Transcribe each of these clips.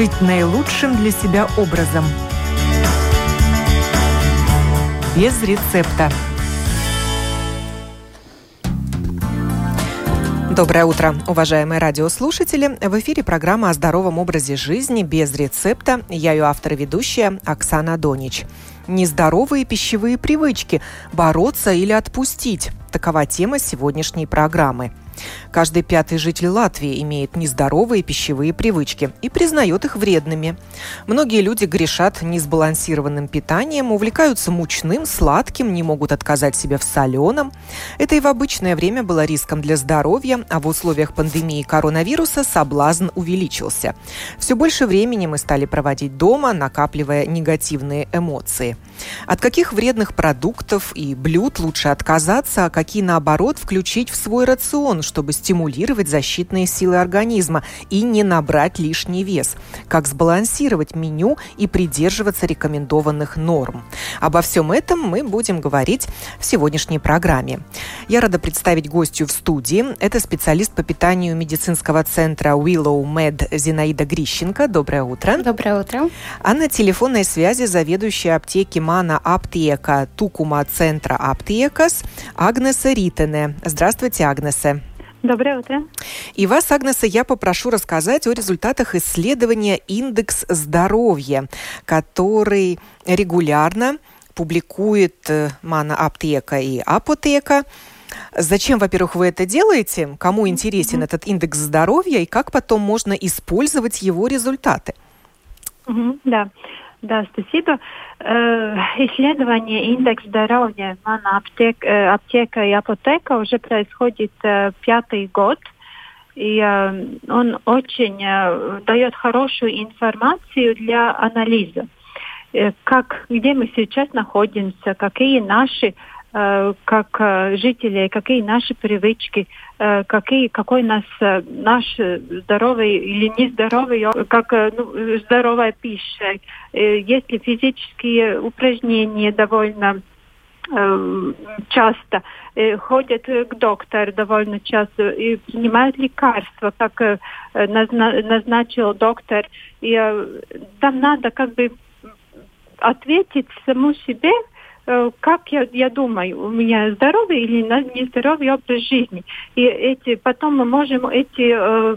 жить наилучшим для себя образом. Без рецепта. Доброе утро, уважаемые радиослушатели. В эфире программа о здоровом образе жизни без рецепта. Я ее автор и ведущая Оксана Донич. Нездоровые пищевые привычки – бороться или отпустить – такова тема сегодняшней программы – Каждый пятый житель Латвии имеет нездоровые пищевые привычки и признает их вредными. Многие люди грешат несбалансированным питанием, увлекаются мучным, сладким, не могут отказать себе в соленом. Это и в обычное время было риском для здоровья, а в условиях пандемии коронавируса соблазн увеличился. Все больше времени мы стали проводить дома, накапливая негативные эмоции. От каких вредных продуктов и блюд лучше отказаться, а какие, наоборот, включить в свой рацион, чтобы стимулировать защитные силы организма и не набрать лишний вес. Как сбалансировать меню и придерживаться рекомендованных норм. Обо всем этом мы будем говорить в сегодняшней программе. Я рада представить гостью в студии. Это специалист по питанию медицинского центра Willow Med Зинаида Грищенко. Доброе утро. Доброе утро. А на телефонной связи заведующая аптеки Мана Аптека Тукума центра Аптекас Агнеса Ритене. Здравствуйте, Агнесе. Доброе утро. И вас, Агнеса, я попрошу рассказать о результатах исследования «Индекс здоровья», который регулярно публикует э, Мана Аптека и Апотека. Зачем, во-первых, вы это делаете? Кому интересен mm-hmm. этот индекс здоровья и как потом можно использовать его результаты? Mm-hmm, да. Да, спасибо. Э, исследование индекс здоровья «Мана аптек, э, аптека и апотека» уже происходит э, пятый год. И он очень дает хорошую информацию для анализа. Как, где мы сейчас находимся, какие наши Э, как э, жители, какие наши привычки, э, какие, какой нас наш здоровый или нездоровый, как ну, здоровая пища, есть ли физические упражнения довольно часто, ходят к доктору довольно часто. И принимают лекарства, как назначил доктор. И там надо как бы ответить саму себе, Э, как я, я думаю, у меня здоровый или нездоровый образ жизни. И эти, потом мы можем эти, э,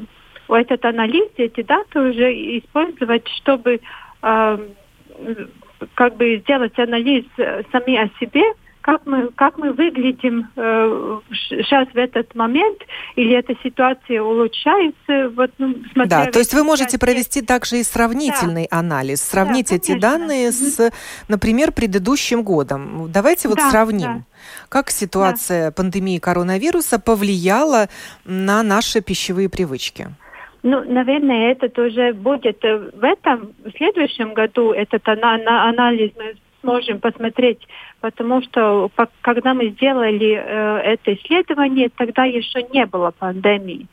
этот анализ, эти даты уже использовать, чтобы э, как бы сделать анализ сами о себе, как мы, как мы выглядим э, сейчас в этот момент, или эта ситуация улучшается. Вот, ну, да, то есть вы можете провести также и сравнительный да. анализ, сравнить да, эти данные с, например, предыдущим годом. Давайте вот да, сравним. Да. Как ситуация да. пандемии коронавируса повлияла на наши пищевые привычки? Ну, наверное, это тоже будет в этом, в следующем году этот анализ мы сможем посмотреть, потому что когда мы сделали э, это исследование, тогда еще не было пандемии.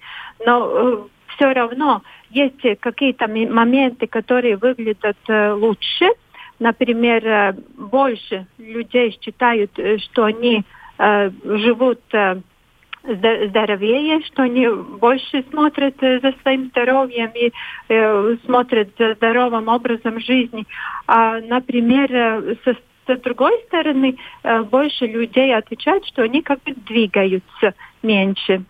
Но э, все равно есть какие-то моменты, которые выглядят э, лучше. Например, э, больше людей считают, э, что они э, живут здоровее, что они больше смотрят э, за своим здоровьем и э, смотрят за здоровым образом жизни. А, например, э, со, с другой стороны, э, больше людей отвечают, что они как бы двигаются меньше,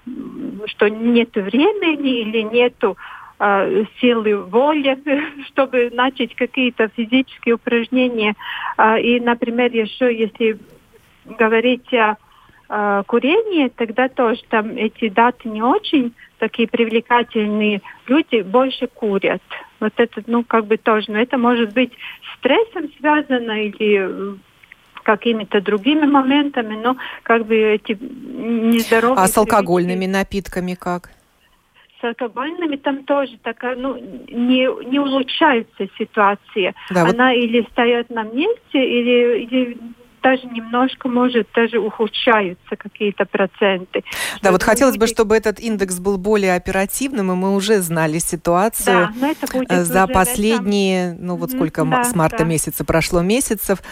что нет времени или нету э, силы воли, чтобы начать какие-то физические упражнения. Э, и, например, еще если говорить о э, курение, тогда тоже там эти даты не очень такие привлекательные. Люди больше курят. Вот это, ну, как бы тоже. Но это может быть стрессом связано или какими-то другими моментами, но как бы эти нездоровые... А с алкогольными напитками как? с алкогольными там тоже такая, ну, не, не улучшается ситуация. Да, Она вот... или стоит на месте, или, или даже немножко, может, даже ухудшаются какие-то проценты. Да, вот хотелось будет... бы, чтобы этот индекс был более оперативным, и мы уже знали ситуацию да, за последние, этом... ну вот сколько да, с марта да. месяца прошло месяцев.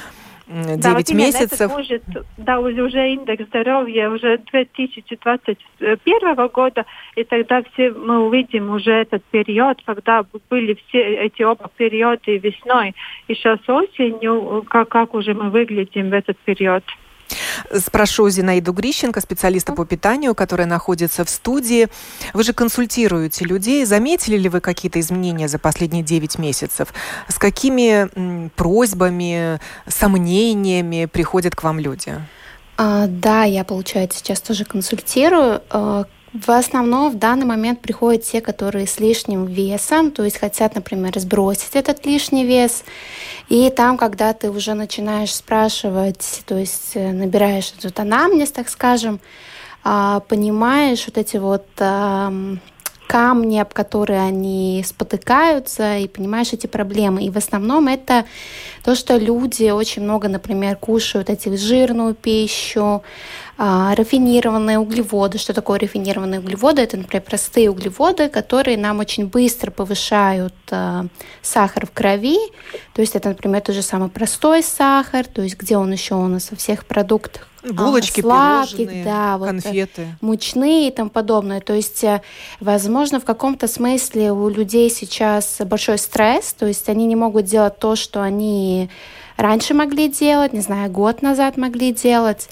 9 да, вот месяцев. Будет, да, уже индекс здоровья уже 2021 года, и тогда все мы увидим уже этот период, когда были все эти оба периоды весной и сейчас осенью, как, как уже мы выглядим в этот период. Спрошу Зинаиду Грищенко, специалиста по питанию, которая находится в студии. Вы же консультируете людей. Заметили ли вы какие-то изменения за последние 9 месяцев? С какими просьбами, сомнениями приходят к вам люди? А, да, я, получается, сейчас тоже консультирую. В основном в данный момент приходят те, которые с лишним весом, то есть хотят, например, сбросить этот лишний вес. И там, когда ты уже начинаешь спрашивать, то есть э, набираешь этот анамнез, так скажем, а, понимаешь вот эти вот камни, об которые они спотыкаются, и понимаешь эти проблемы. И в основном это то, что люди очень много, например, кушают эти жирную пищу, рафинированные углеводы. Что такое рафинированные углеводы? Это, например, простые углеводы, которые нам очень быстро повышают а, сахар в крови. То есть это, например, тот же самый простой сахар, то есть где он еще у нас во всех продуктах Булочки, сладких, да, вот, конфеты. мучные и тому подобное. То есть, э, возможно, в каком-то смысле у людей сейчас большой стресс, то есть они не могут делать то, что они раньше могли делать, не знаю, год назад могли делать.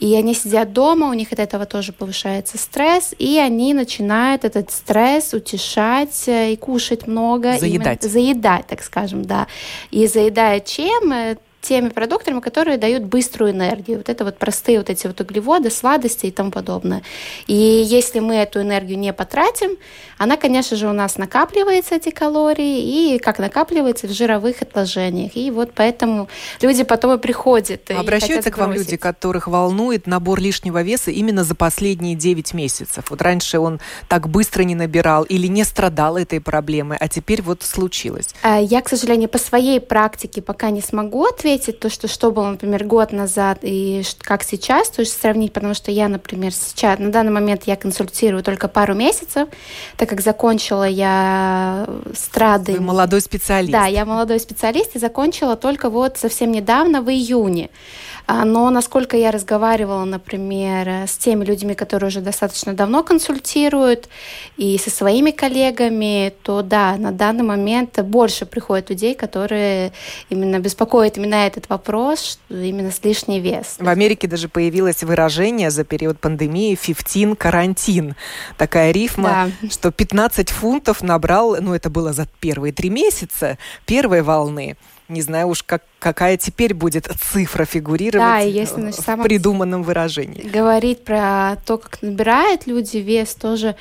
И они сидят дома, у них от этого тоже повышается стресс, и они начинают этот стресс утешать э, и кушать много. Заедать. Именно, заедать, так скажем, да. И заедая чем? Теми продуктами, которые дают быструю энергию. Вот это вот простые вот эти вот углеводы, сладости и тому подобное. И если мы эту энергию не потратим, она, конечно же, у нас накапливается, эти калории, и как накапливается в жировых отложениях. И вот поэтому люди потом и приходят. Обращаются и к вам люди, которых волнует набор лишнего веса именно за последние 9 месяцев. Вот раньше он так быстро не набирал или не страдал этой проблемой, а теперь вот случилось. А, я, к сожалению, по своей практике пока не смогу ответить, ответить то, что, что было, например, год назад и как сейчас, то есть сравнить, потому что я, например, сейчас, на данный момент я консультирую только пару месяцев, так как закончила я страды. Вы молодой специалист. Да, я молодой специалист и закончила только вот совсем недавно, в июне. А, но насколько я разговаривала, например, с теми людьми, которые уже достаточно давно консультируют, и со своими коллегами, то да, на данный момент больше приходит людей, которые именно беспокоят именно этот вопрос, именно с лишний вес. В Америке даже появилось выражение за период пандемии «15 карантин». Такая рифма, да. что 15 фунтов набрал, ну это было за первые три месяца первой волны. Не знаю уж, как, какая теперь будет цифра фигурировать да, если в самом придуманном выражении. Говорить про то, как набирают люди вес, тоже э,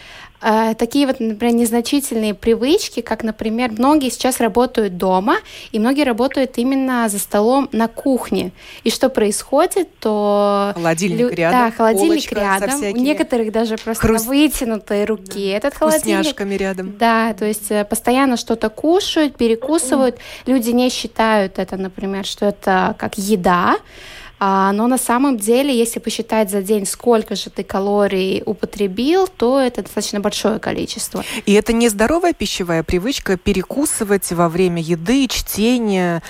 такие вот, например, незначительные привычки, как, например, многие сейчас работают дома, и многие работают именно за столом на кухне. И что происходит, то... Холодильник лю... рядом, Да, холодильник рядом. У некоторых даже просто Хруст... на вытянутой руке да. этот холодильник. рядом. Да, то есть э, постоянно что-то кушают, перекусывают. Люди не считают это, например, что это как еда, а, но на самом деле, если посчитать за день, сколько же ты калорий употребил, то это достаточно большое количество. И это не здоровая пищевая привычка перекусывать во время еды, чтения?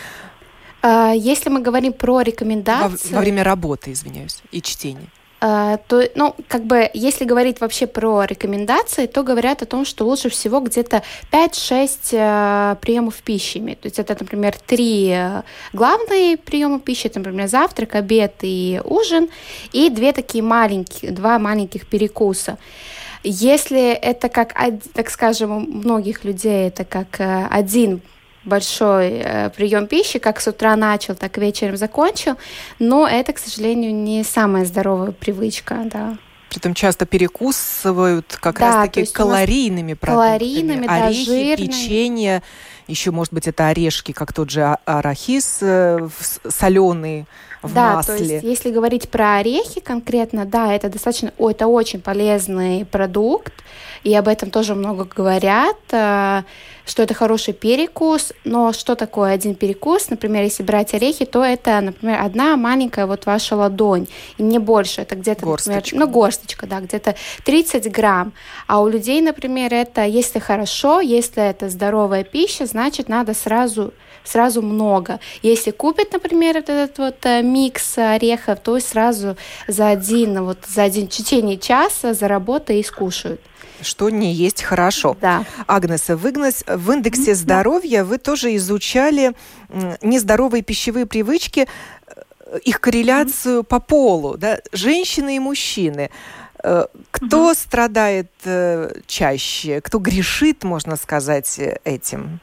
А, если мы говорим про рекомендации... Во, во время работы, извиняюсь, и чтения. А, то, ну, как бы, если говорить вообще про рекомендации, то говорят о том, что лучше всего где-то 5-6 э, приемов пищи иметь. То есть это, например, три э, главные приема пищи, это, например, завтрак, обед и ужин, и две такие маленькие, два маленьких перекуса. Если это как, так скажем, у многих людей это как э, один большой э, прием пищи, как с утра начал, так и вечером закончил, но это, к сожалению, не самая здоровая привычка, да. Притом часто перекусывают как да, раз-таки калорийными продуктами. Калорийными, Орехи, да, жирными. печенье, еще, может быть, это орешки, как тот же а-, арахис э, соленый в да, масле. то есть, если говорить про орехи конкретно, да, это достаточно, о, это очень полезный продукт, и об этом тоже много говорят, э, что это хороший перекус, но что такое один перекус? Например, если брать орехи, то это, например, одна маленькая вот ваша ладонь, и не больше, это где-то, например, ну, горсточка, да, где-то 30 грамм, а у людей, например, это, если хорошо, если это здоровая пища, значит, значит надо сразу сразу много. Если купит, например, этот вот э, микс орехов, то сразу за один, вот за один в течение часа заработают и скушают что не есть хорошо. Да. Агнес, в, Игнес, в индексе здоровья вы тоже изучали нездоровые пищевые привычки, э, их корреляцию по полу, да, женщины и мужчины. Э, кто угу. страдает чаще, кто грешит, можно сказать, этим?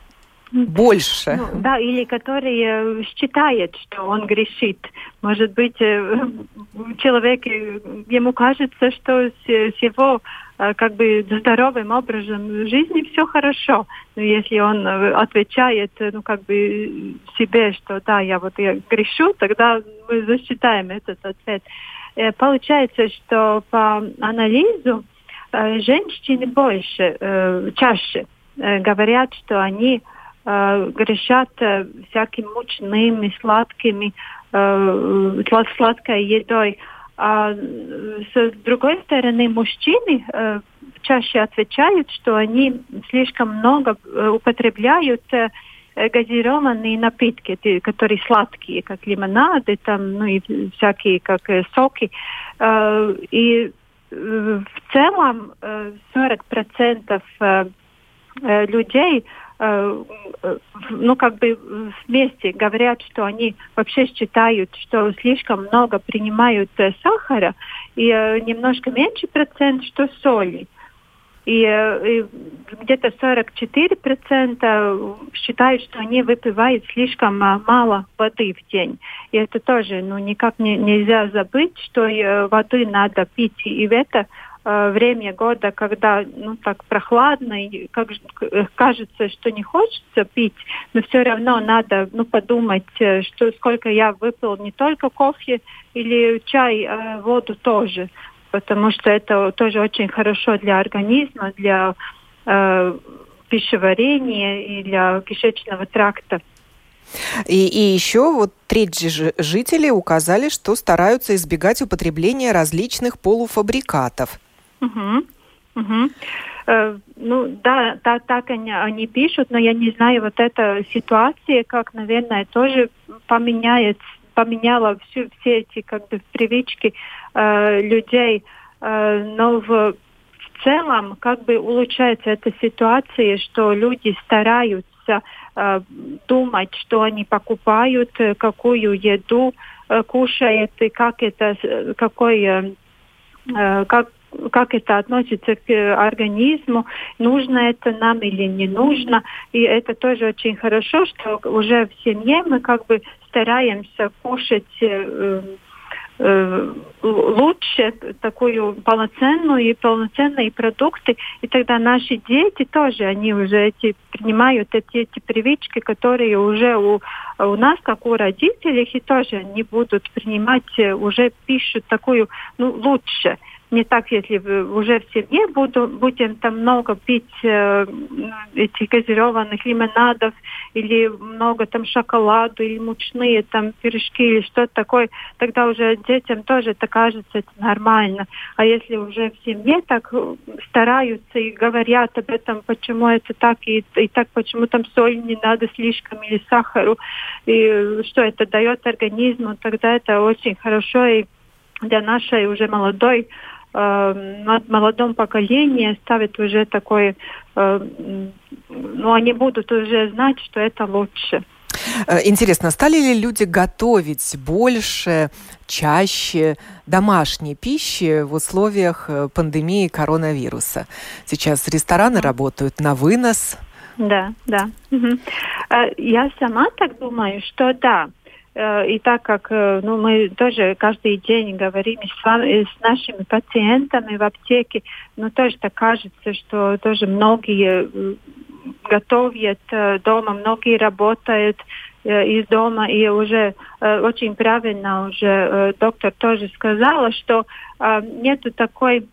Больше. Ну, да, или который э, считает, что он грешит. Может быть, э, человек, э, ему кажется, что с, с его как бы здоровым образом жизни все хорошо. Но если он отвечает, ну, как бы себе, что да, я вот я грешу, тогда мы засчитаем этот ответ. Получается, что по анализу женщины больше, чаще говорят, что они грешат всякими мучными, сладкими, сладкой едой. А с другой стороны, мужчины чаще отвечают, что они слишком много употребляют газированные напитки, которые сладкие, как лимонады, там, ну и всякие, как э, соки. Э, и э, в целом э, 40% э, э, людей ну, как бы вместе говорят, что они вообще считают, что слишком много принимают э, сахара и э, немножко меньше процент, что соли. И, и где-то 44% считают, что они выпивают слишком мало воды в день. И это тоже ну, никак не, нельзя забыть, что воды надо пить. И это Э, время года, когда ну так прохладно и как э, кажется, что не хочется пить, но все равно надо ну подумать, э, что сколько я выпил не только кофе или чай, а воду тоже, потому что это тоже очень хорошо для организма, для э, пищеварения и для кишечного тракта. И, и еще вот треть жителей указали, что стараются избегать употребления различных полуфабрикатов. Угу. Э, ну да, да, так они, они пишут, но я не знаю, вот эта ситуация, как, наверное, тоже поменяет, поменяла всю, все эти как бы привычки э, людей. Э, но в, в целом как бы улучшается эта ситуация, что люди стараются э, думать, что они покупают, э, какую еду э, кушают и как это, э, какой э, э как как это относится к э, организму, нужно это нам или не нужно. И это тоже очень хорошо, что уже в семье мы как бы стараемся кушать э, э, лучше такую полноценную и полноценные продукты, и тогда наши дети тоже, они уже эти принимают эти, эти привычки, которые уже у, у нас, как у родителей, и тоже они будут принимать уже пищу такую, ну, лучше не так, если уже в семье буду, будем там много пить э, этих газированных лимонадов или много там шоколаду или мучные там пирожки или что-то такое, тогда уже детям тоже это кажется это нормально. А если уже в семье так стараются и говорят об этом, почему это так и, и так, почему там соль не надо слишком или сахару, и что это дает организму, тогда это очень хорошо и для нашей уже молодой э, молодом поколении ставят уже такой, э, ну, они будут уже знать, что это лучше. Э, интересно, стали ли люди готовить больше, чаще домашней пищи в условиях э, пандемии коронавируса? Сейчас рестораны работают на вынос. Да, да. Угу. Я сама так думаю, что да. Э, и так как э, ну, мы тоже каждый день говорим с, вами, с нашими пациентами в аптеке, но тоже так кажется, что тоже многие э, готовят дома, многие работают из дома, и уже очень правильно уже доктор тоже сказала, что нету такой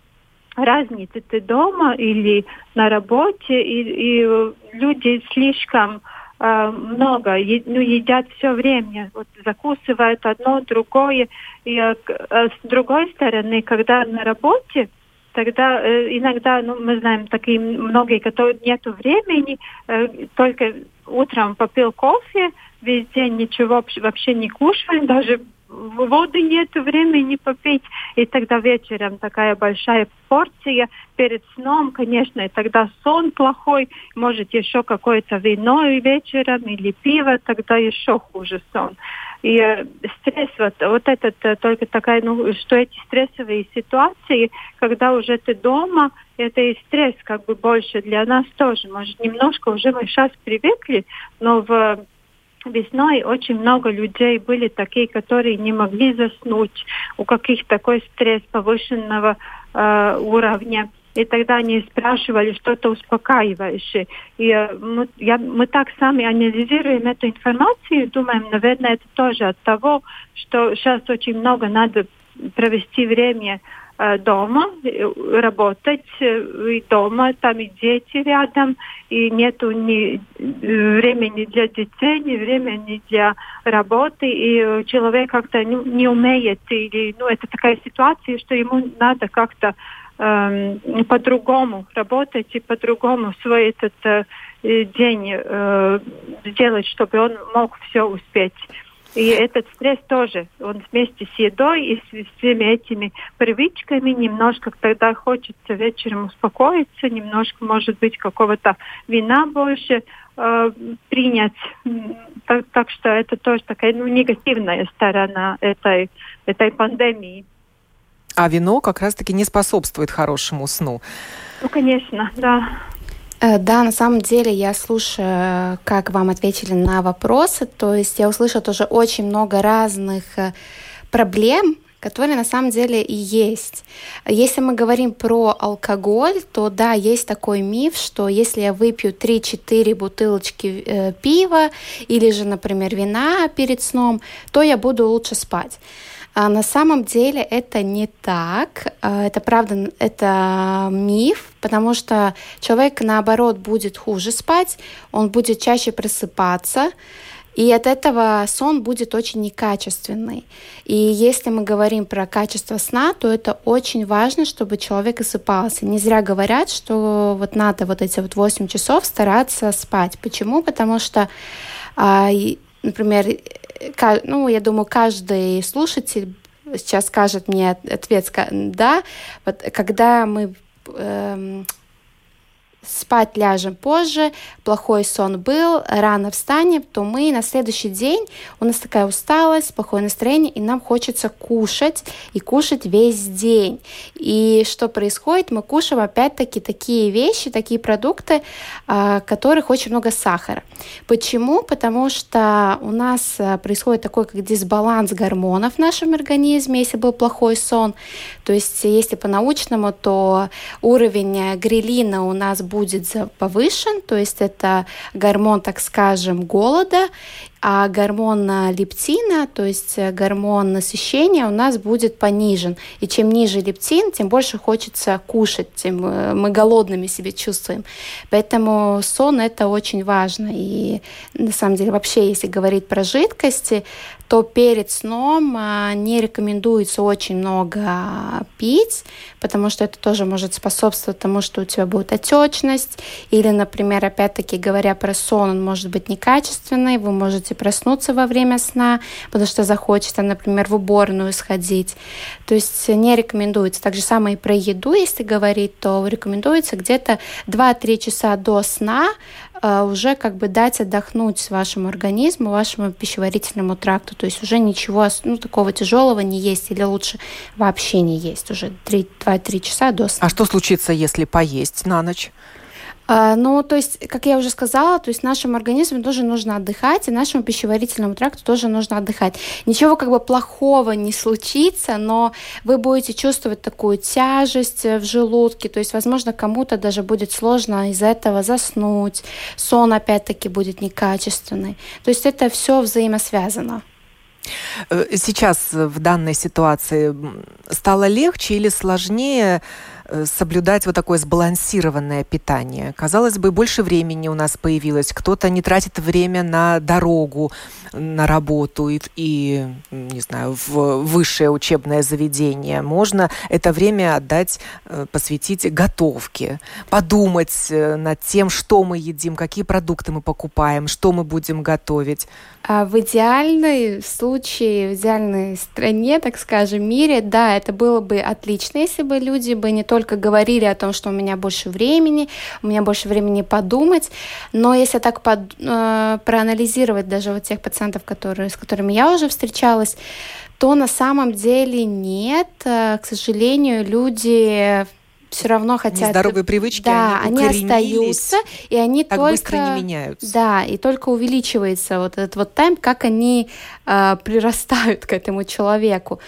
разницы ты дома или на работе, и, и люди слишком э, много, е, ну, едят все время, вот закусывают одно, другое. И э, с другой стороны, когда на работе, тогда э, иногда, ну, мы знаем такие многие, которые нету времени, э, только утром попил кофе, весь день ничего вообще не кушаем, даже воды нет времени попить, и тогда вечером такая большая порция перед сном, конечно, и тогда сон плохой, может еще какое-то вино вечером или пиво, тогда еще хуже сон. И э, стресс, вот, вот этот э, только такая, ну, что эти стрессовые ситуации, когда уже ты дома, это и стресс как бы больше для нас тоже. Может, немножко уже мы сейчас привыкли, но в весной очень много людей были такие, которые не могли заснуть, у каких такой стресс повышенного э, уровня. И тогда они спрашивали что-то успокаивающее. И э, мы, я, мы так сами анализируем эту информацию и думаем, наверное, это тоже от того, что сейчас очень много надо провести время дома, э, работать э, и дома, там и дети рядом, и нету ни времени для детей, ни времени для работы, и человек как-то не, не умеет, или ну, это такая ситуация, что ему надо как-то э, по-другому работать и по-другому свой этот э, день э, сделать, чтобы он мог все успеть. И этот стресс тоже, он вместе с едой и с всеми этими привычками немножко тогда хочется вечером успокоиться, немножко, может быть, какого-то вина больше э, принять. Так, так что это тоже такая ну, негативная сторона этой, этой пандемии. А вино как раз-таки не способствует хорошему сну. Ну, конечно, да. Э, да, на самом деле я слушаю, как вам ответили на вопросы. То есть я услышала тоже очень много разных э, проблем, которые на самом деле и есть. Если мы говорим про алкоголь, то да, есть такой миф, что если я выпью 3-4 бутылочки э, пива или же, например, вина перед сном, то я буду лучше спать. А на самом деле это не так. А, это правда, это миф, потому что человек, наоборот, будет хуже спать, он будет чаще просыпаться, и от этого сон будет очень некачественный. И если мы говорим про качество сна, то это очень важно, чтобы человек осыпался. Не зря говорят, что вот надо вот эти вот 8 часов стараться спать. Почему? Потому что а, например, ну, я думаю, каждый слушатель сейчас скажет мне ответ, да, вот когда мы эм, спать ляжем позже, плохой сон был, рано встанем, то мы на следующий день, у нас такая усталость, плохое настроение, и нам хочется кушать, и кушать весь день. И что происходит? Мы кушаем опять-таки такие вещи, такие продукты, а, которых очень много сахара. Почему? Потому что у нас а, происходит такой как дисбаланс гормонов в нашем организме, если был плохой сон. То есть, если по-научному, то уровень грелина у нас будет будет повышен, то есть это гормон, так скажем, голода, а гормон лептина, то есть гормон насыщения у нас будет понижен. И чем ниже лептин, тем больше хочется кушать, тем э, мы голодными себя чувствуем. Поэтому сон это очень важно. И на самом деле вообще, если говорить про жидкости, то перед сном а, не рекомендуется очень много пить, потому что это тоже может способствовать тому, что у тебя будет отечность, или, например, опять-таки говоря про сон, он может быть некачественный, вы можете проснуться во время сна, потому что захочется, например, в уборную сходить. То есть не рекомендуется. Так же самое и про еду, если говорить, то рекомендуется где-то 2-3 часа до сна а, уже как бы дать отдохнуть вашему организму, вашему пищеварительному тракту. То есть уже ничего ну, такого тяжелого не есть или лучше вообще не есть уже 2-3 часа до сна. А что случится, если поесть на ночь? А, ну, то есть, как я уже сказала, то есть нашему организму тоже нужно отдыхать, и нашему пищеварительному тракту тоже нужно отдыхать. Ничего как бы плохого не случится, но вы будете чувствовать такую тяжесть в желудке, то есть, возможно, кому-то даже будет сложно из-за этого заснуть, сон опять-таки будет некачественный. То есть это все взаимосвязано. Э, сейчас в данной ситуации стало легче или сложнее э, соблюдать вот такое сбалансированное питание? Казалось бы, больше времени у нас появилось. Кто-то не тратит время на дорогу, на работу и, и не знаю, в высшее учебное заведение. Можно это время отдать, э, посвятить готовке, подумать над тем, что мы едим, какие продукты мы покупаем, что мы будем готовить. А в идеальной случае, в идеальной стране, так скажем, мире, да, это было бы отлично, если бы люди бы не только говорили о том, что у меня больше времени, у меня больше времени подумать, но если так под, э, проанализировать даже вот тех пациентов, которые, с которыми я уже встречалась, то на самом деле нет. Э, к сожалению, люди все равно хотят... Здоровые привычки, да, они, они остаются, и они так только... быстро не меняются. Да, и только увеличивается вот этот вот тайм, как они э, прирастают к этому человеку,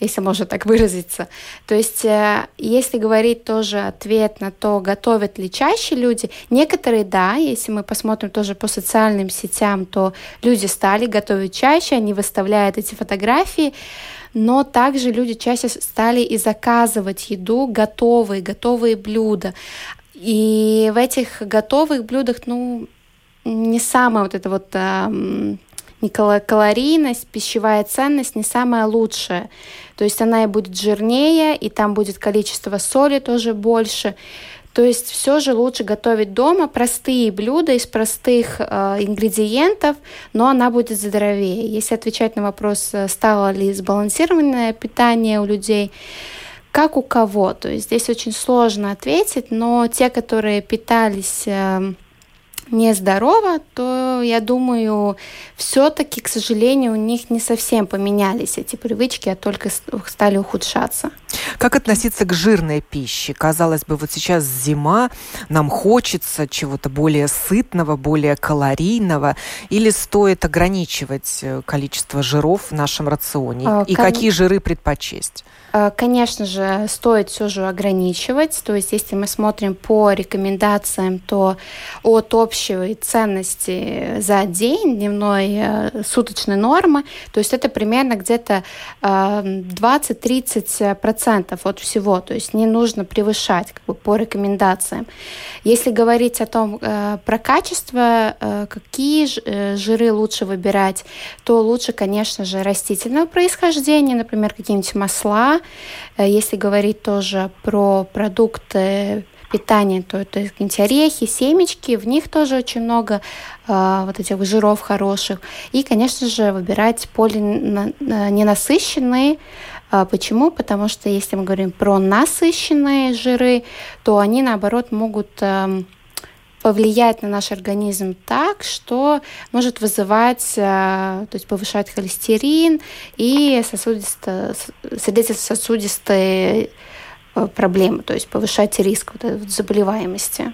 если можно так выразиться. То есть, э, если говорить тоже ответ на то, готовят ли чаще люди, некоторые да, если мы посмотрим тоже по социальным сетям, то люди стали готовить чаще, они выставляют эти фотографии, но также люди чаще стали и заказывать еду готовые, готовые блюда. И в этих готовых блюдах, ну, не самая вот эта вот не калорийность, пищевая ценность не самая лучшая. То есть она и будет жирнее, и там будет количество соли тоже больше. То есть все же лучше готовить дома простые блюда из простых э, ингредиентов, но она будет здоровее. Если отвечать на вопрос, э, стало ли сбалансированное питание у людей, как у кого. То есть здесь очень сложно ответить, но те, которые питались э, нездорово, то я думаю, все-таки, к сожалению, у них не совсем поменялись эти привычки, а только стали ухудшаться. Как относиться к жирной пище? Казалось бы, вот сейчас зима, нам хочется чего-то более сытного, более калорийного, или стоит ограничивать э, количество жиров в нашем рационе? А, И кон... какие жиры предпочесть? А, конечно же, стоит все же ограничивать. То есть, если мы смотрим по рекомендациям, то от общей ценности за день дневной э, суточной нормы, то есть это примерно где-то 20-30% процентов от всего, то есть не нужно превышать как бы, по рекомендациям. Если говорить о том, э, про качество, э, какие э, жиры лучше выбирать, то лучше, конечно же, растительного происхождения, например, какие-нибудь масла. Э, если говорить тоже про продукты питания, то это какие-нибудь орехи, семечки, в них тоже очень много э, вот этих жиров хороших. И, конечно же, выбирать полиненасыщенные а почему? Потому что если мы говорим про насыщенные жиры, то они, наоборот, могут эм, повлиять на наш организм так, что может вызывать, э, то есть повышать холестерин и сердечно-сосудистые э, проблемы, то есть повышать риск вот этой вот заболеваемости.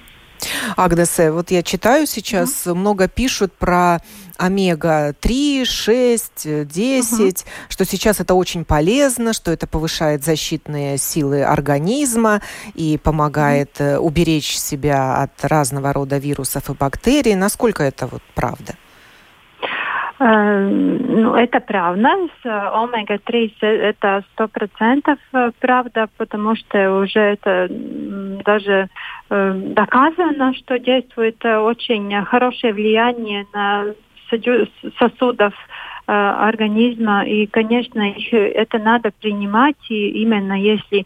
Агнес, вот я читаю сейчас, mm-hmm. много пишут про омега-3, 6, 10, угу. что сейчас это очень полезно, что это повышает защитные силы организма и помогает угу. уберечь себя от разного рода вирусов и бактерий. Насколько это вот правда? Э, ну, это правда. С омега-3 это сто процентов правда, потому что уже это даже э, доказано, что действует очень хорошее влияние на сосудов э, организма. И, конечно, это надо принимать, и именно если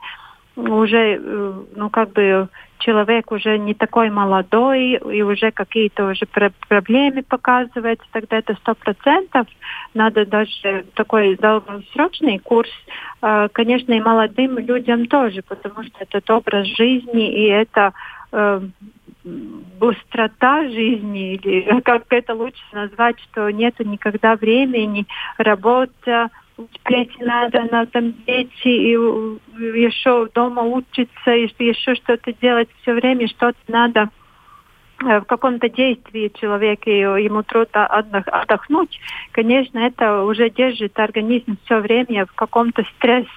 уже, э, ну, как бы человек уже не такой молодой и уже какие-то уже проблемы показывает, тогда это сто процентов. Надо даже такой долгосрочный курс, э, конечно, и молодым людям тоже, потому что это образ жизни и это э, быстрота жизни, или как это лучше назвать, что нету никогда времени, работа, успеть надо на там дети, и еще дома учиться, и еще что-то делать все время, что-то надо э, в каком-то действии человек, и ему трудно отдохнуть, конечно, это уже держит организм все время в каком-то стрессе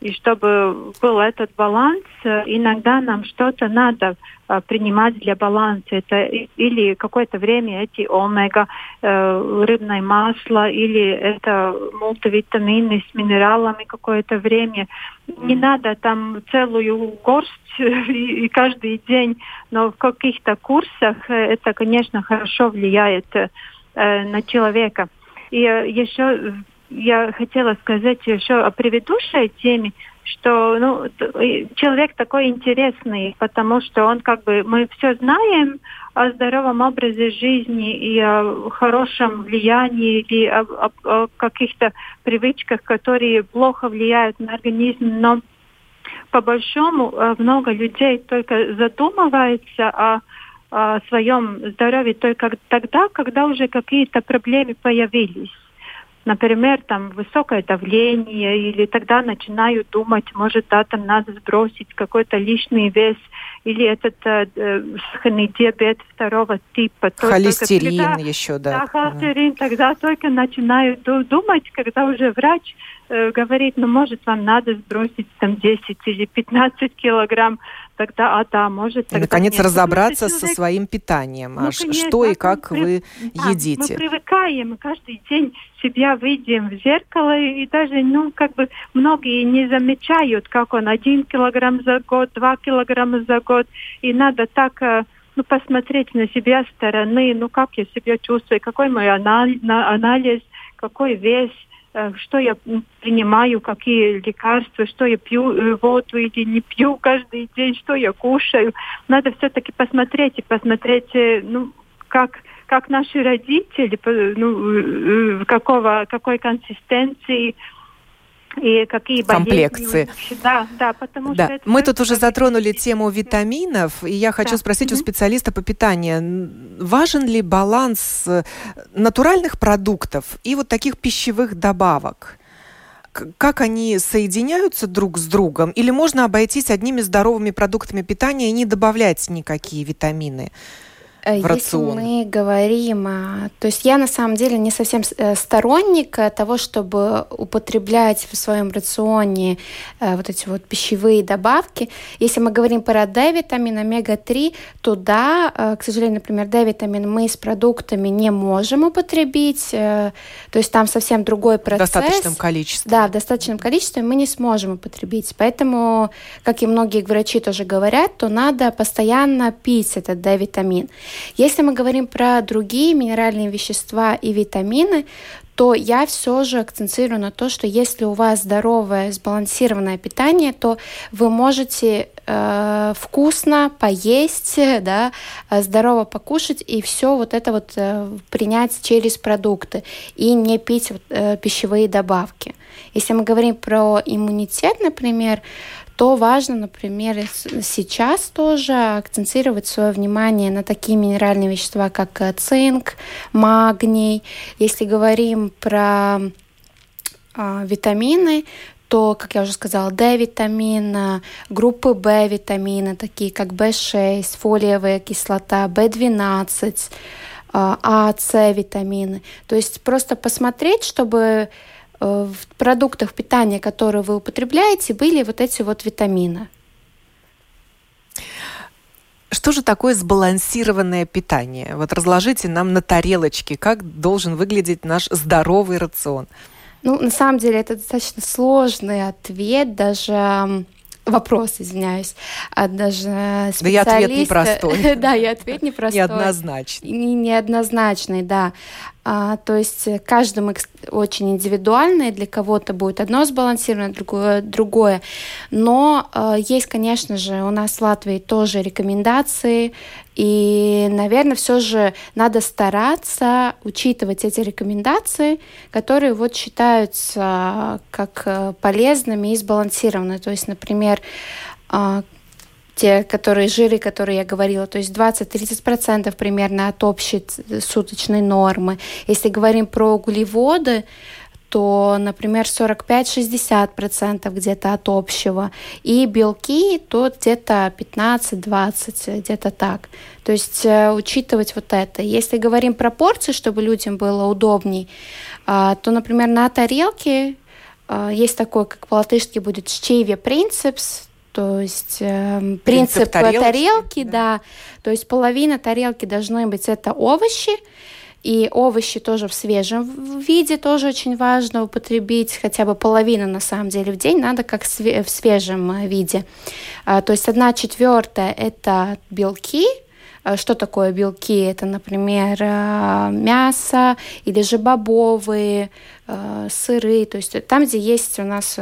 И чтобы был этот баланс, иногда нам что-то надо Э, принимать для баланса. Это или какое-то время эти омега, э, рыбное масло, или это мультивитамины с минералами какое-то время. Не надо там целую горсть и, и каждый день, но в каких-то курсах это, конечно, хорошо влияет э, на человека. И э, еще я хотела сказать еще о предыдущей теме, что ну, человек такой интересный, потому что он как бы, мы все знаем о здоровом образе жизни и о хорошем влиянии, и о, о, о каких-то привычках, которые плохо влияют на организм, но по большому э, много людей только задумывается о о своем здоровье только тогда, когда уже какие-то проблемы появились например, там высокое давление, или тогда начинаю думать, может, да, там надо сбросить какой-то лишний вес, или этот э, э сахарный диабет второго типа. Холестерин только, когда, еще, да. Да, холестерин, тогда только начинаю думать, когда уже врач э, говорит, ну, может, вам надо сбросить там 10 или 15 килограмм, тогда, а да, может... Тогда и, наконец, нет. разобраться человек... со своим питанием, ну, а конечно, что и как вы да, едите. Мы привыкаем, каждый день себя видим в зеркало, и даже, ну, как бы многие не замечают, как он один килограмм за год, два килограмма за год, и надо так э, ну, посмотреть на себя стороны, ну, как я себя чувствую, какой мой анализ, какой вес, что я принимаю, какие лекарства, что я пью э, воду или не пью каждый день, что я кушаю. Надо все-таки посмотреть и посмотреть, э, ну, как как наши родители, ну, какого, какой консистенции, и какие комплекции. Да, да, потому да. что... Это Мы тут уже затронули тему витаминов, и я хочу да. спросить mm-hmm. у специалиста по питанию, важен ли баланс э, натуральных продуктов и вот таких пищевых добавок? как они соединяются друг с другом, или можно обойтись одними здоровыми продуктами питания и не добавлять никакие витамины? Э, рацион? Если мы говорим, то есть я на самом деле не совсем э, сторонник э, того, чтобы употреблять в своем рационе вот эти вот пищевые добавки. Если мы говорим про D-витамин, омега-3, то да, к сожалению, например, D-витамин мы с продуктами не можем употребить, то есть там совсем другой процесс. В достаточном количестве. Да, в достаточном количестве мы не сможем употребить. Поэтому, как и многие врачи тоже говорят, то надо постоянно пить этот D-витамин. Если мы говорим про другие минеральные вещества и витамины, то я все же акцентирую на то, что если у вас здоровое, сбалансированное питание, то вы можете э, вкусно поесть, да, здорово покушать и все вот это вот э, принять через продукты и не пить э, пищевые добавки. Если мы говорим про иммунитет, например, то важно, например, сейчас тоже акцентировать свое внимание на такие минеральные вещества, как э, цинк, магний. Если говорим про э, витамины, то, как я уже сказала, D-витамин, группы B-витамина, такие как B6, фолиевая кислота, B12, А, С витамины. То есть просто посмотреть, чтобы в продуктах питания, которые вы употребляете, были вот эти вот витамины. Что же такое сбалансированное питание? Вот разложите нам на тарелочке, как должен выглядеть наш здоровый рацион. Ну, на самом деле, это достаточно сложный ответ, даже вопрос, извиняюсь, а даже специалист... Да и ответ непростой. да, и ответ непростой. Неоднозначный. Неоднозначный, да. А, то есть каждому очень индивидуально, и для кого-то будет одно сбалансированное, другое другое. Но а, есть, конечно же, у нас в Латвии тоже рекомендации, и, наверное, все же надо стараться учитывать эти рекомендации, которые вот считаются как э, полезными и сбалансированными. То есть, например, те, которые жиры, которые я говорила, то есть 20-30% примерно от общей суточной нормы. Если говорим про углеводы, то, например, 45-60% где-то от общего. И белки, то где-то 15-20, где-то так. То есть э, учитывать вот это. Если говорим про порции, чтобы людям было удобней, а, то, например, на тарелке э, есть такой, как по-латышски будет «щеве принципс», то есть э, принцип, принцип тарелки, тарелки да. да, то есть половина тарелки должны быть это овощи, и овощи тоже в свежем виде тоже очень важно употребить, хотя бы половину на самом деле в день надо как в свежем э, виде. А, то есть одна четвертая это белки, а, что такое белки? Это, например, э, мясо или же бобовые, э, сыры, то есть там, где есть у нас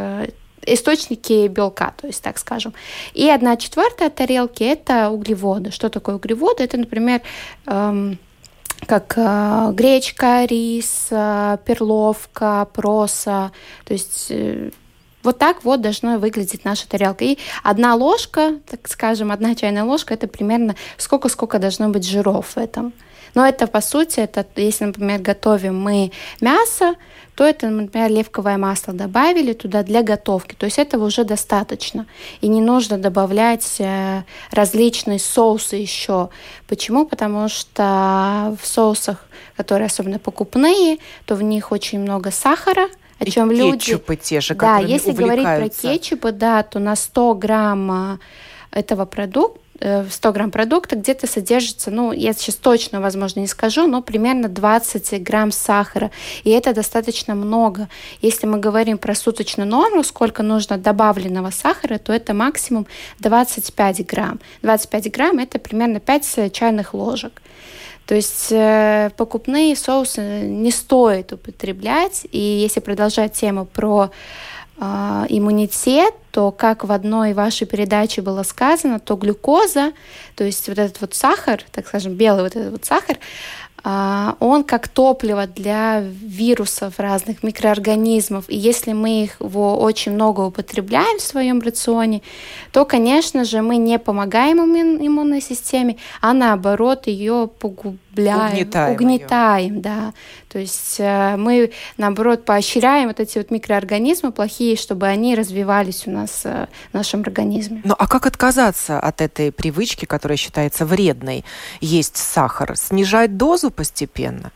источники белка, то есть так скажем. И одна четвертая тарелки – это углеводы. Что такое углеводы? Это, например, эм, как э, гречка, рис, э, перловка, проса, то есть э, вот так вот должна выглядеть наша тарелка. И одна ложка, так скажем, одна чайная ложка, это примерно сколько-сколько должно быть жиров в этом. Но это, по сути, это, если, например, готовим мы мясо, то это, например, оливковое масло добавили туда для готовки. То есть этого уже достаточно. И не нужно добавлять э, различные соусы еще. Почему? Потому что в соусах, которые особенно покупные, то в них очень много сахара, о и чем люди... кетчупы те же, Да, если говорить про кетчупы, да, то на 100 грамм э, этого продукта 100 э, грамм продукта где-то содержится, ну, я сейчас точно, возможно, не скажу, но примерно 20 грамм сахара. И это достаточно много. Если мы говорим про суточную норму, сколько нужно добавленного сахара, то это максимум 25 грамм. 25 грамм – это примерно 5 чайных ложек. То есть э, покупные соусы не стоит употреблять. И если продолжать тему про иммунитет, то, как в одной вашей передаче было сказано, то глюкоза, то есть вот этот вот сахар, так скажем, белый вот этот вот сахар, а, он как топливо для вирусов разных микроорганизмов. И если мы его очень много употребляем в своем рационе, то, конечно же, мы не помогаем иммунной системе, а наоборот ее погубляем, угнетаем, угнетаем ее. да. То есть э, мы, наоборот, поощряем вот эти вот микроорганизмы плохие, чтобы они развивались у нас э, в нашем организме. Ну а как отказаться от этой привычки, которая считается вредной, есть сахар? Снижать дозу постепенно?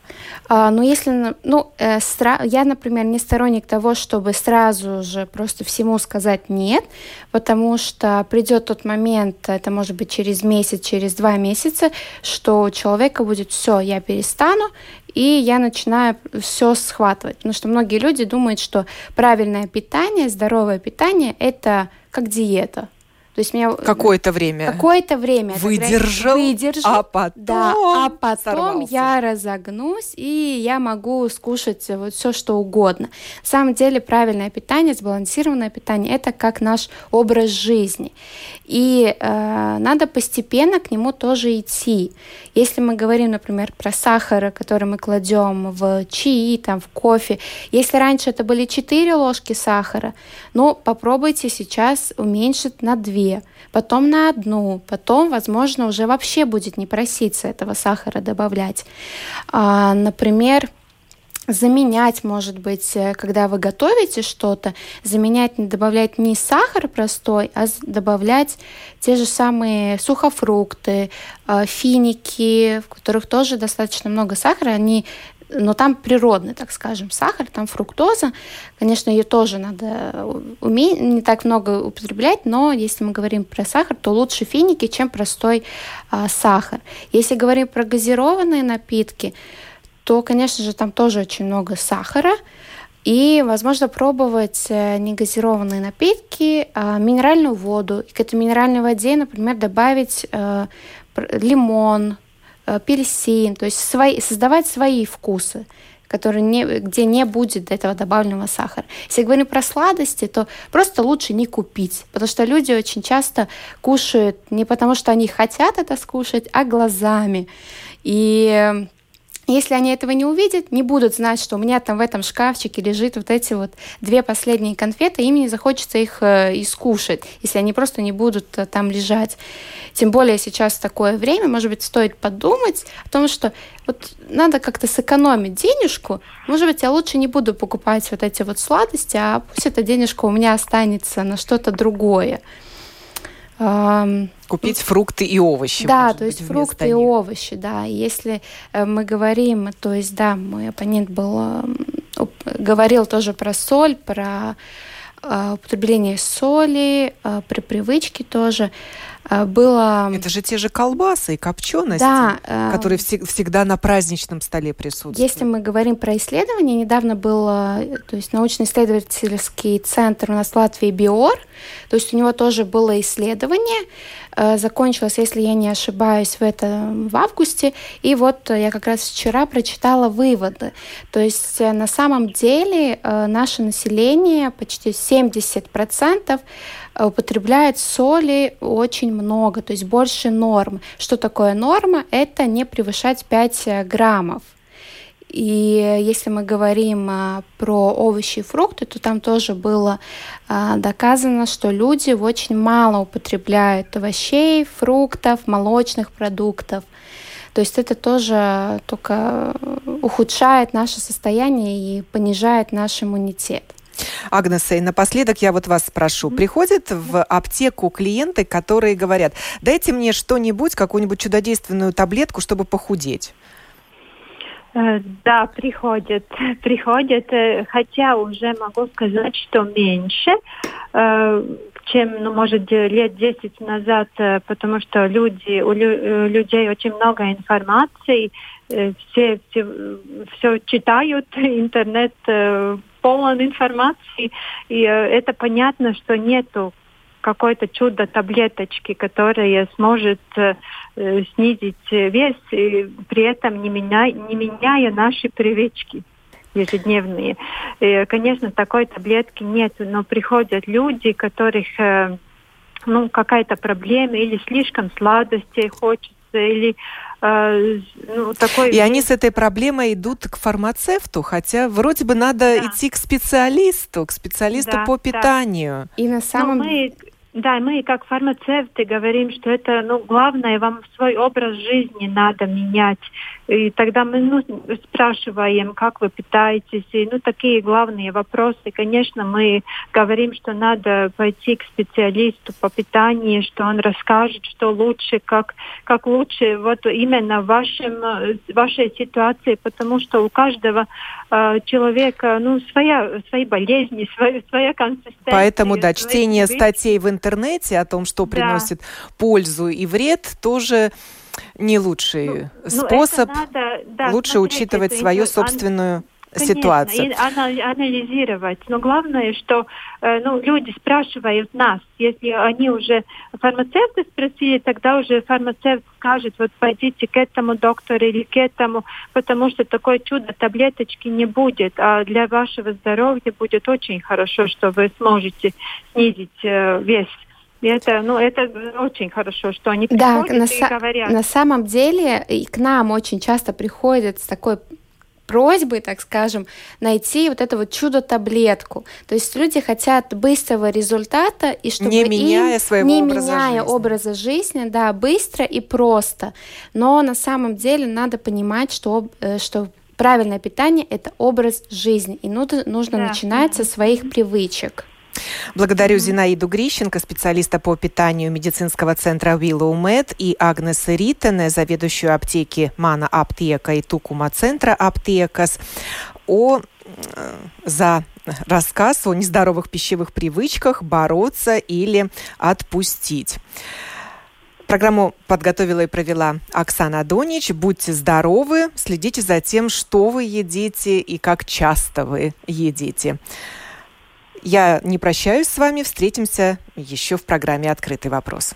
А, ну, если, ну, э, стра... я, например, не сторонник того, чтобы сразу же просто всему сказать нет, потому что придет тот момент, это может быть через месяц, через два месяца, что у человека будет все, я перестану, и я начинаю все схватывать. Потому что многие люди думают, что правильное питание, здоровое питание – это как диета. То есть меня какое-то время какое-то время выдержал, выдержал, а потом да, а потом сорвался. я разогнусь и я могу скушать вот все что угодно. На самом деле правильное питание, сбалансированное питание это как наш образ жизни, и э, надо постепенно к нему тоже идти. Если мы говорим, например, про сахар, который мы кладем в чаи, там в кофе, если раньше это были 4 ложки сахара, ну попробуйте сейчас уменьшить на 2 две, потом на одну, потом, возможно, уже вообще будет не проситься этого сахара добавлять. А, например, заменять, может быть, э, когда вы готовите что-то, заменять, добавлять не сахар простой, а добавлять те же самые сухофрукты, а, финики, в которых тоже достаточно много сахара, они но там природный, так скажем, сахар, там фруктоза. Конечно, ее тоже надо уметь, не так много употреблять, но если мы говорим про сахар, то лучше финики, чем простой а, сахар. Если говорим про газированные напитки, то, конечно же, там тоже очень много сахара. И, возможно, пробовать э, негазированные напитки, а минеральную воду. И к этой минеральной воде, например, добавить э, лимон, апельсин, то есть свои, создавать свои вкусы которые не, где не будет этого добавленного сахара. Если говорим про сладости, то просто лучше не купить, потому что люди очень часто кушают не потому, что они хотят это скушать, а глазами. И если они этого не увидят, не будут знать, что у меня там в этом шкафчике лежит вот эти вот две последние конфеты, им не захочется их э, искушать, если они просто не будут э, там лежать. Тем более сейчас такое время, может быть, стоит подумать о том, что вот надо как-то сэкономить денежку. Может быть, я лучше не буду покупать вот эти вот сладости, а пусть эта денежка у меня останется на что-то другое. Купить фрукты и овощи. Да, то есть фрукты и овощи, да. Если э, мы говорим, то есть, да, мой оппонент был говорил тоже про соль, про э, употребление соли, э, при привычке тоже. Э, было... Это же те же колбасы и копчености, да, э... которые вс- всегда на праздничном столе присутствуют. Если мы говорим про исследования, недавно был то есть научно-исследовательский центр у нас в Латвии БИОР, то есть у него тоже было исследование, Э, закончилась, если я не ошибаюсь, в этом в августе. И вот я как раз вчера прочитала выводы. То есть э, на самом деле э, наше население, почти 70%, употребляет соли очень много, то есть больше нормы. Что такое норма? Это не превышать 5 граммов. И если мы говорим а, про овощи и фрукты, то там тоже было а, доказано, что люди очень мало употребляют овощей, фруктов, молочных продуктов. То есть это тоже только ухудшает наше состояние и понижает наш иммунитет. Агнеса, и напоследок я вот вас спрошу. Приходят в аптеку клиенты, которые говорят, дайте мне что-нибудь, какую-нибудь чудодейственную таблетку, чтобы похудеть. Э, да, приходят, приходят, э, хотя уже могу сказать, что меньше, э, чем, ну, может, лет 10 назад, потому что люди, у людей очень много информации, все, все, все читают, интернет полон информации, и это понятно, что нету какой-то чудо таблеточки, которая сможет э, снизить вес, и при этом не меняя, не меняя наши привычки ежедневные. И, конечно, такой таблетки нет, но приходят люди, которых э, ну, какая-то проблема или слишком сладостей хочется, или э, ну, такой... И они с этой проблемой идут к фармацевту, хотя вроде бы надо да. идти к специалисту, к специалисту да, по питанию. Да. И на самом деле... Да, мы как фармацевты говорим, что это, ну, главное, вам свой образ жизни надо менять. И тогда мы ну, спрашиваем, как вы питаетесь, и ну, такие главные вопросы. Конечно, мы говорим, что надо пойти к специалисту по питанию, что он расскажет, что лучше, как, как лучше вот именно в вашем, вашей ситуации, потому что у каждого э, человека ну, своя, свои болезни, своя, своя консистенция. Поэтому, да, чтение статей в интернете о том, что приносит да. пользу и вред, тоже не лучший ну, ну способ. Ну, надо, да, Лучше учитывать свою собственную Конечно, ситуацию. И анализировать. Но главное, что э, ну, люди спрашивают нас. Если они уже фармацевты спросили, тогда уже фармацевт скажет, вот пойдите к этому доктору или к этому, потому что такое чудо таблеточки не будет. А для вашего здоровья будет очень хорошо, что вы сможете снизить э, вес. Это, ну, это очень хорошо, что они приходят да, на и говорят. На самом деле и к нам очень часто приходят с такой просьбой, так скажем, найти вот эту вот чудо-таблетку. То есть люди хотят быстрого результата и чтобы не меняя им, своего не образа меняя жизни. образа жизни, да, быстро и просто. Но на самом деле надо понимать, что э, что правильное питание это образ жизни, и нужно, нужно да. начинать со своих привычек. Благодарю Зинаиду Грищенко, специалиста по питанию медицинского центра Willow Med, и Агнес Ритене, заведующую аптеки Мана Аптека и Тукума центра Аптекас, о э, за рассказ о нездоровых пищевых привычках бороться или отпустить. Программу подготовила и провела Оксана Донич. Будьте здоровы, следите за тем, что вы едите и как часто вы едите. Я не прощаюсь с вами, встретимся еще в программе «Открытый вопрос».